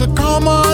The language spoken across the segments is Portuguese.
she come on.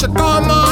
Shakama.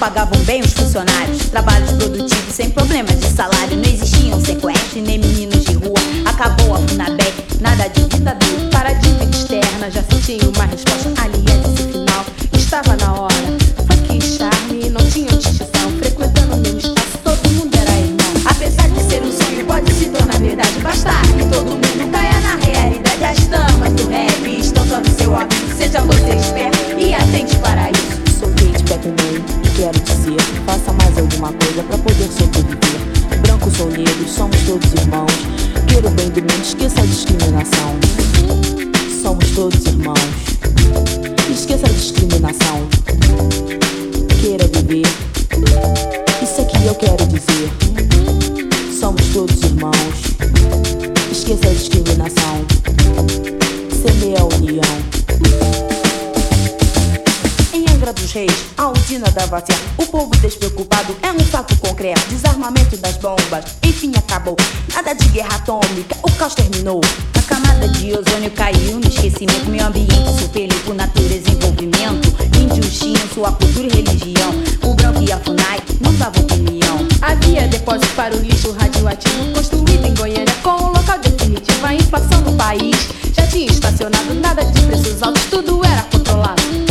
Pagavam bem os funcionários. Trabalhos produtivos sem problemas de salário. Não existiam sequestros nem meninos de rua. Acabou a Funabé, nada de ditadura. Para a dívida externa já se tinha uma resposta. Aliás, esse final estava na hora. Funk e charme não tinham alguma coisa pra poder sobreviver. Branco sou negro, somos todos irmãos. Queira o bem do mundo, esqueça a discriminação. Somos todos irmãos. Esqueça a discriminação. Queira viver. Isso é que eu quero dizer. Somos todos irmãos. Esqueça a discriminação. Semeia a união Dos Reis, a usina dava certo. O povo despreocupado é um fato concreto. Desarmamento das bombas, enfim acabou. Nada de guerra atômica, o caos terminou. A camada de ozônio caiu no esquecimento. Meio ambiente superior por natureza envolvimento. Índios tinham sua cultura e religião. O branco e a FUNAI não davam opinião. Havia depósito para o lixo radioativo construído em Goiânia com o local definitivo. A inflação no país já tinha estacionado. Nada de preços altos, tudo era controlado.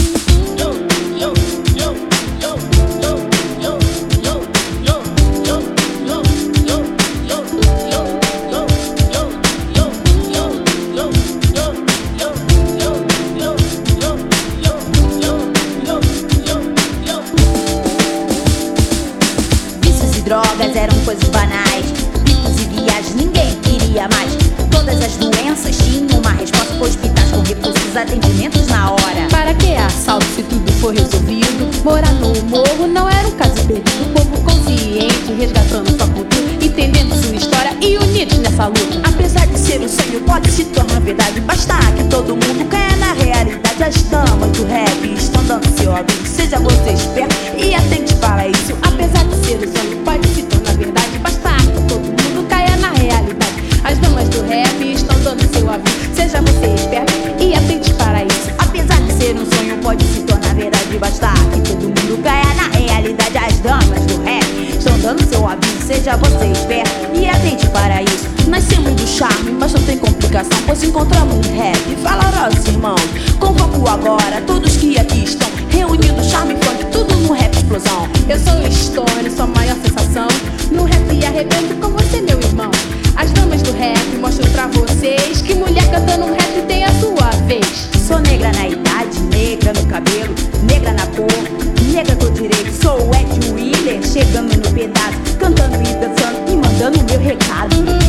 E drogas eram coisas banais. Picos e viagens ninguém queria mais. Todas as doenças tinham uma resposta. Hospitais com recursos, atendimentos na hora. Para que assalto se tudo for resolvido? Morar no morro não era um caso perdido. O povo consciente, resgatando sua cultura, entendendo sua história e unidos nessa luta. Apesar de ser um sonho, pode se tornar verdade. Basta que todo mundo caia na realidade. As damas do rap estão dando seu aviso. Seja você esperto e atente para isso. Apesar de ser um sonho, pode se tornar verdade. Basta que do rap estão dando seu aviso. Seja você esperto e atente para isso. Apesar de ser um sonho, pode se tornar verdade. Basta que todo mundo caia na realidade. As damas do rap estão dando seu aviso. Seja você esperto e atente para isso. Nascemos do charme, mas não tem complicação. Pois encontramos um rap valorosos irmãos. Convoco agora todos que aqui estão reunidos. Charme funk, tudo no rap explosão. Eu sou Stone, sua maior sensação. No rap e arrebento com você, meu irmão. As damas rap mostram pra vocês que mulher cantando rap tem a sua vez. Sou negra na idade, negra no cabelo, negra na cor, negra do direito. Sou Ed Wheeler, chegando no pedaço, cantando e dançando e mandando meu recado.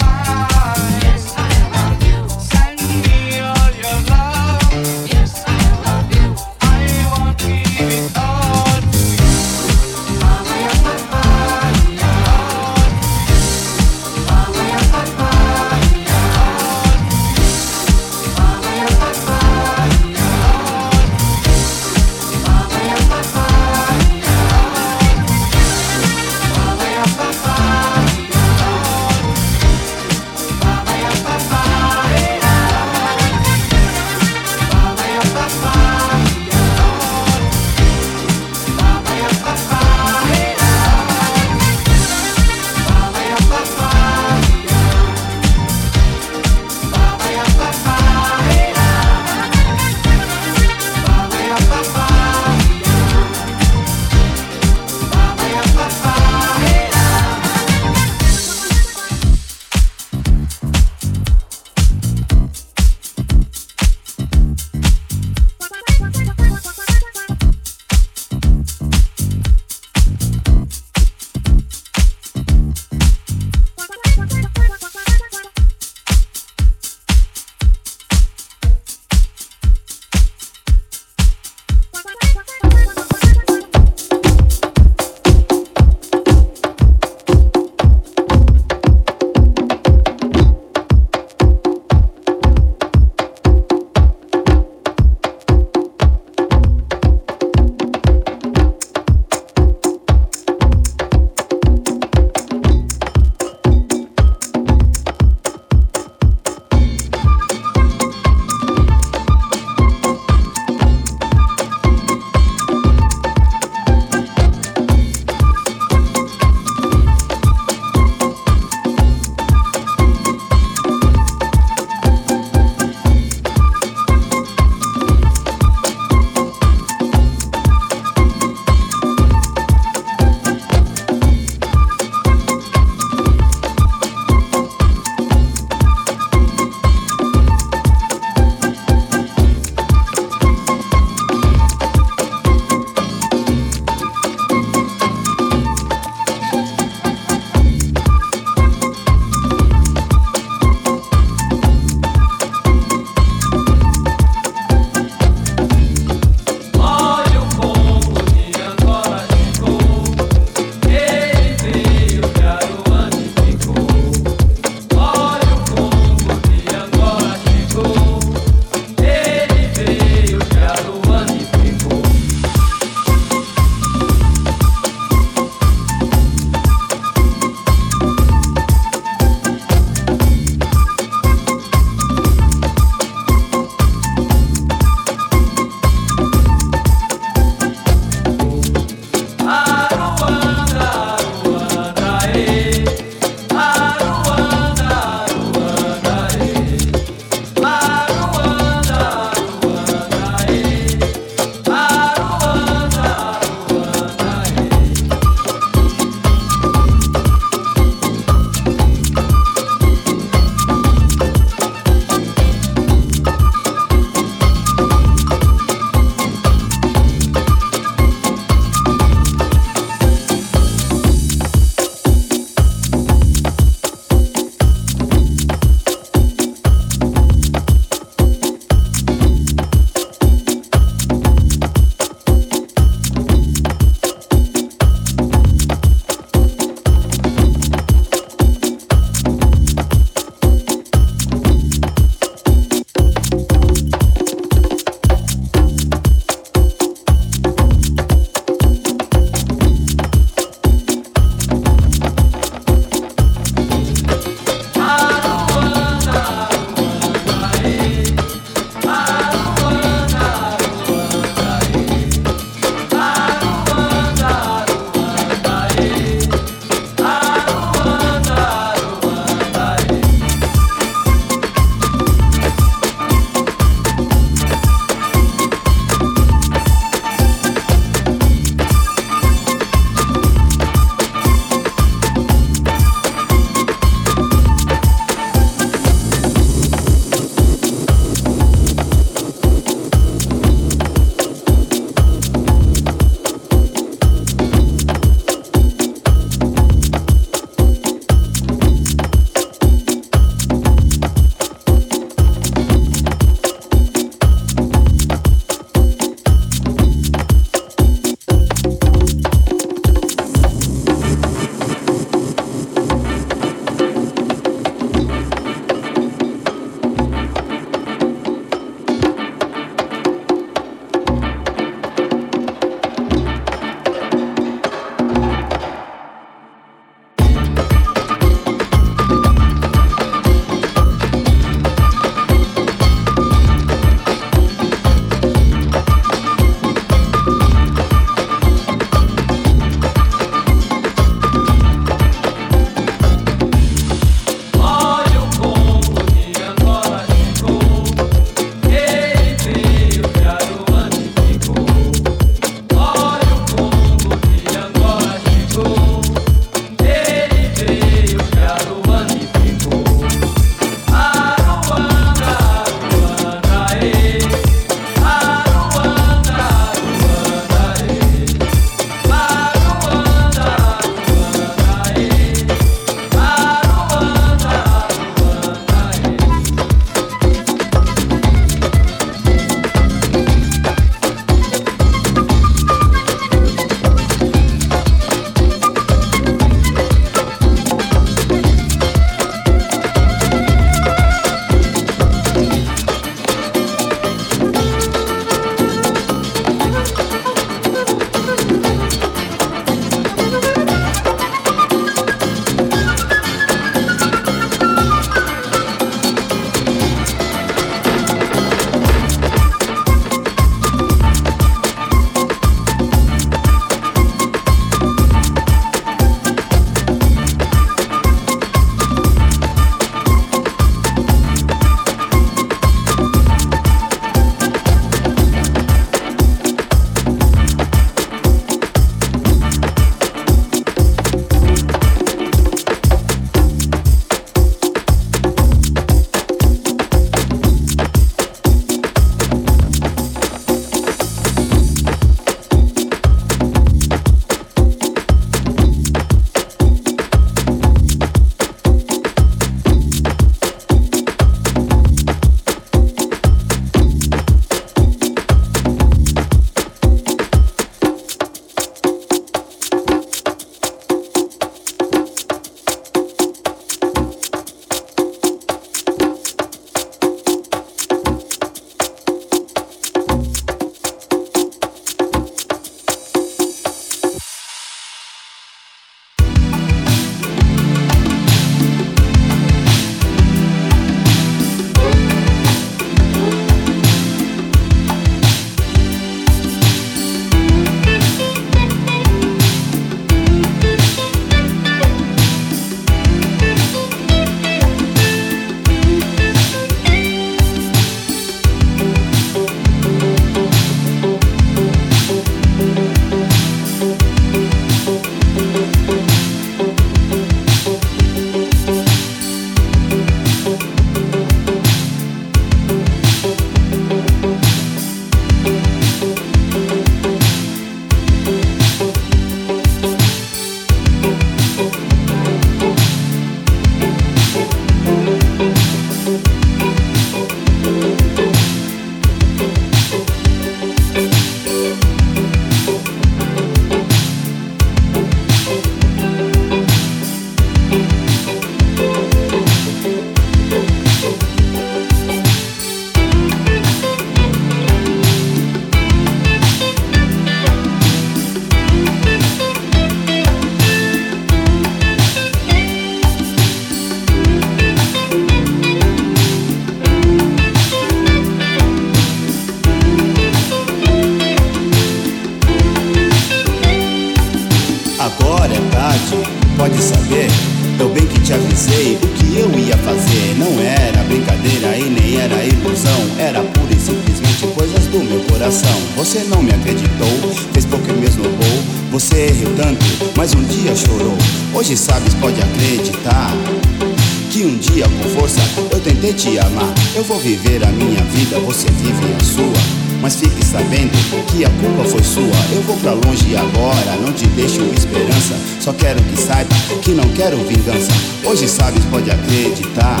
Então você vive a sua. Mas fique sabendo que a culpa foi sua. Eu vou pra longe agora, não te deixo esperança. Só quero que saiba que não quero vingança. Hoje sabes, pode acreditar.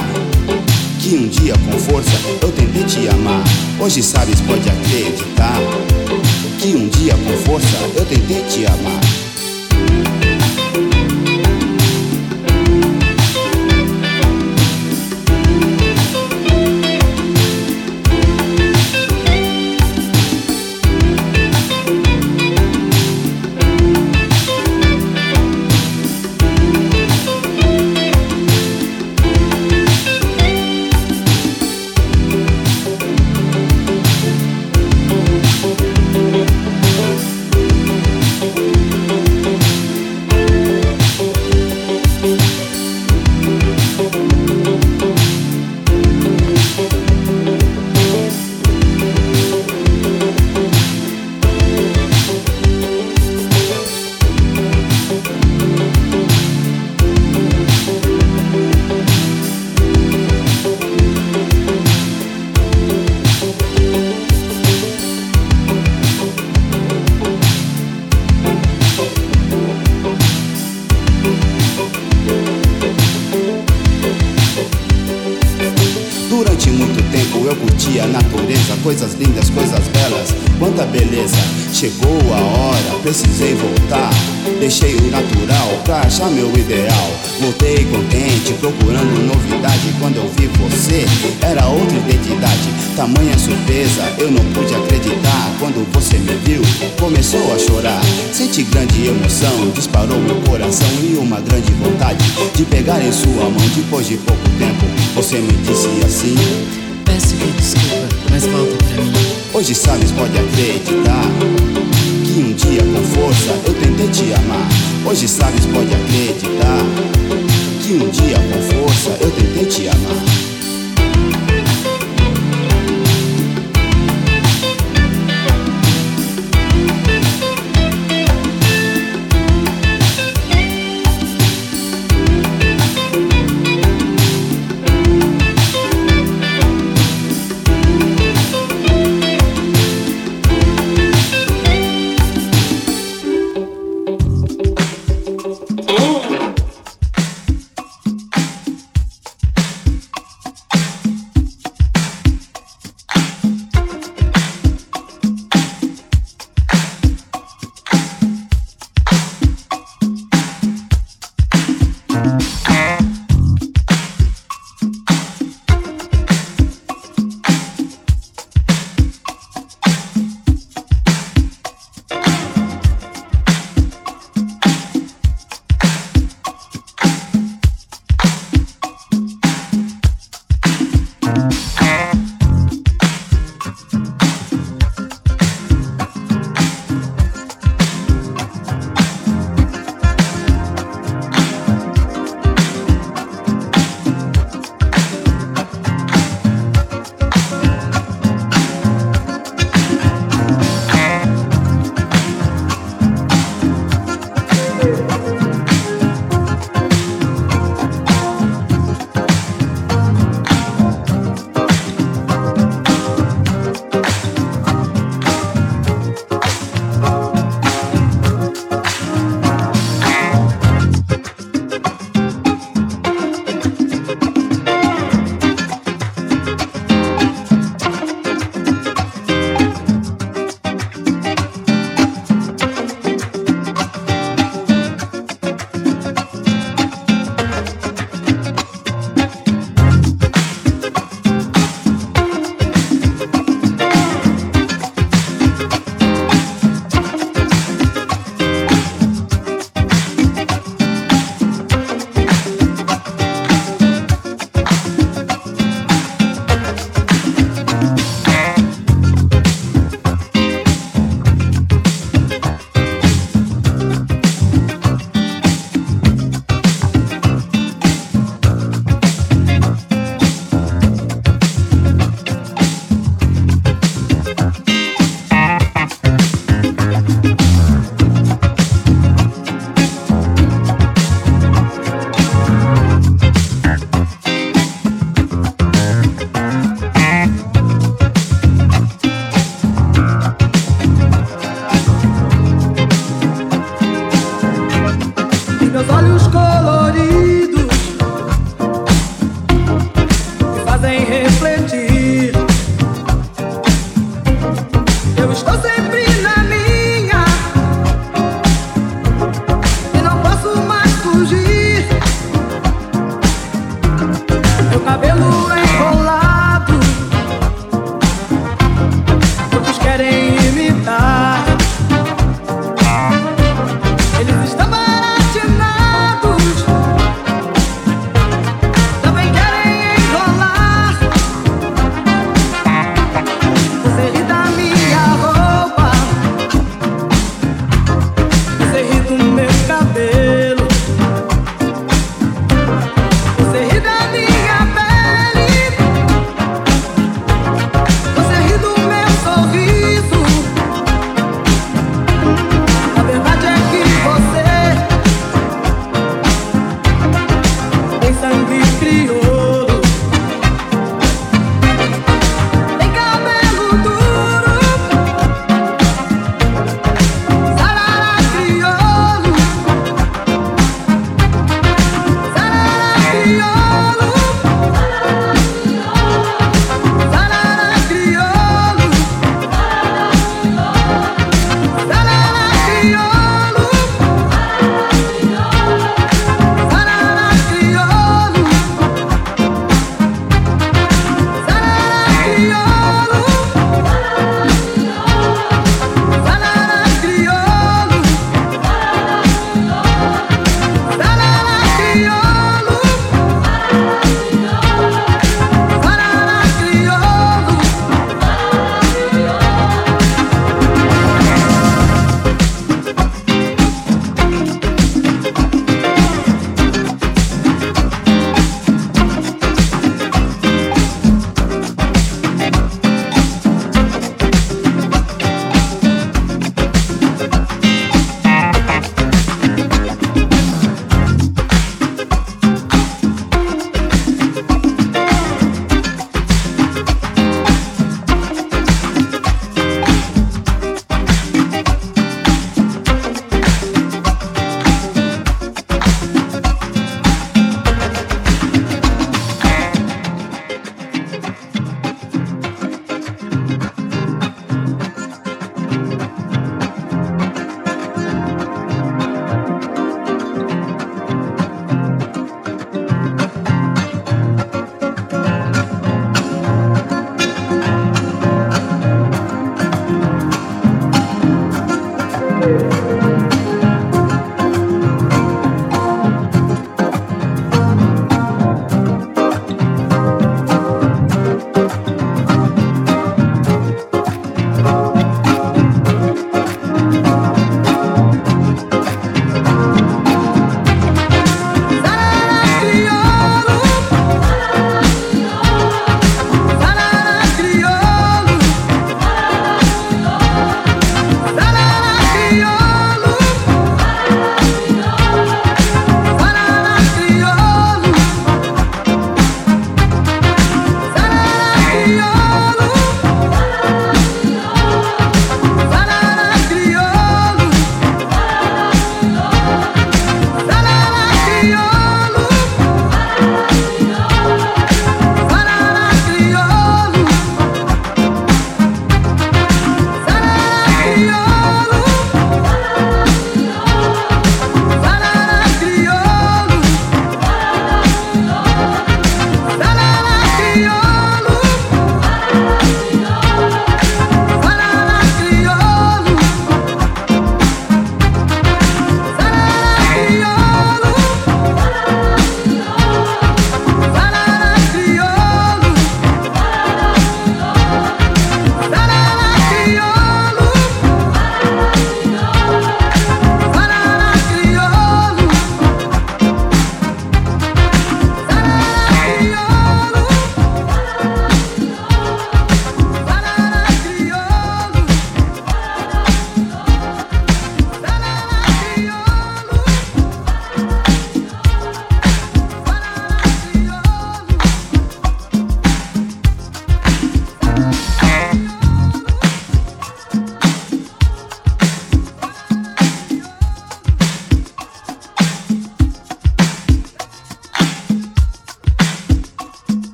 Que um dia com força eu tentei te amar. Hoje sabes, pode acreditar. Que um dia com força eu tentei te amar.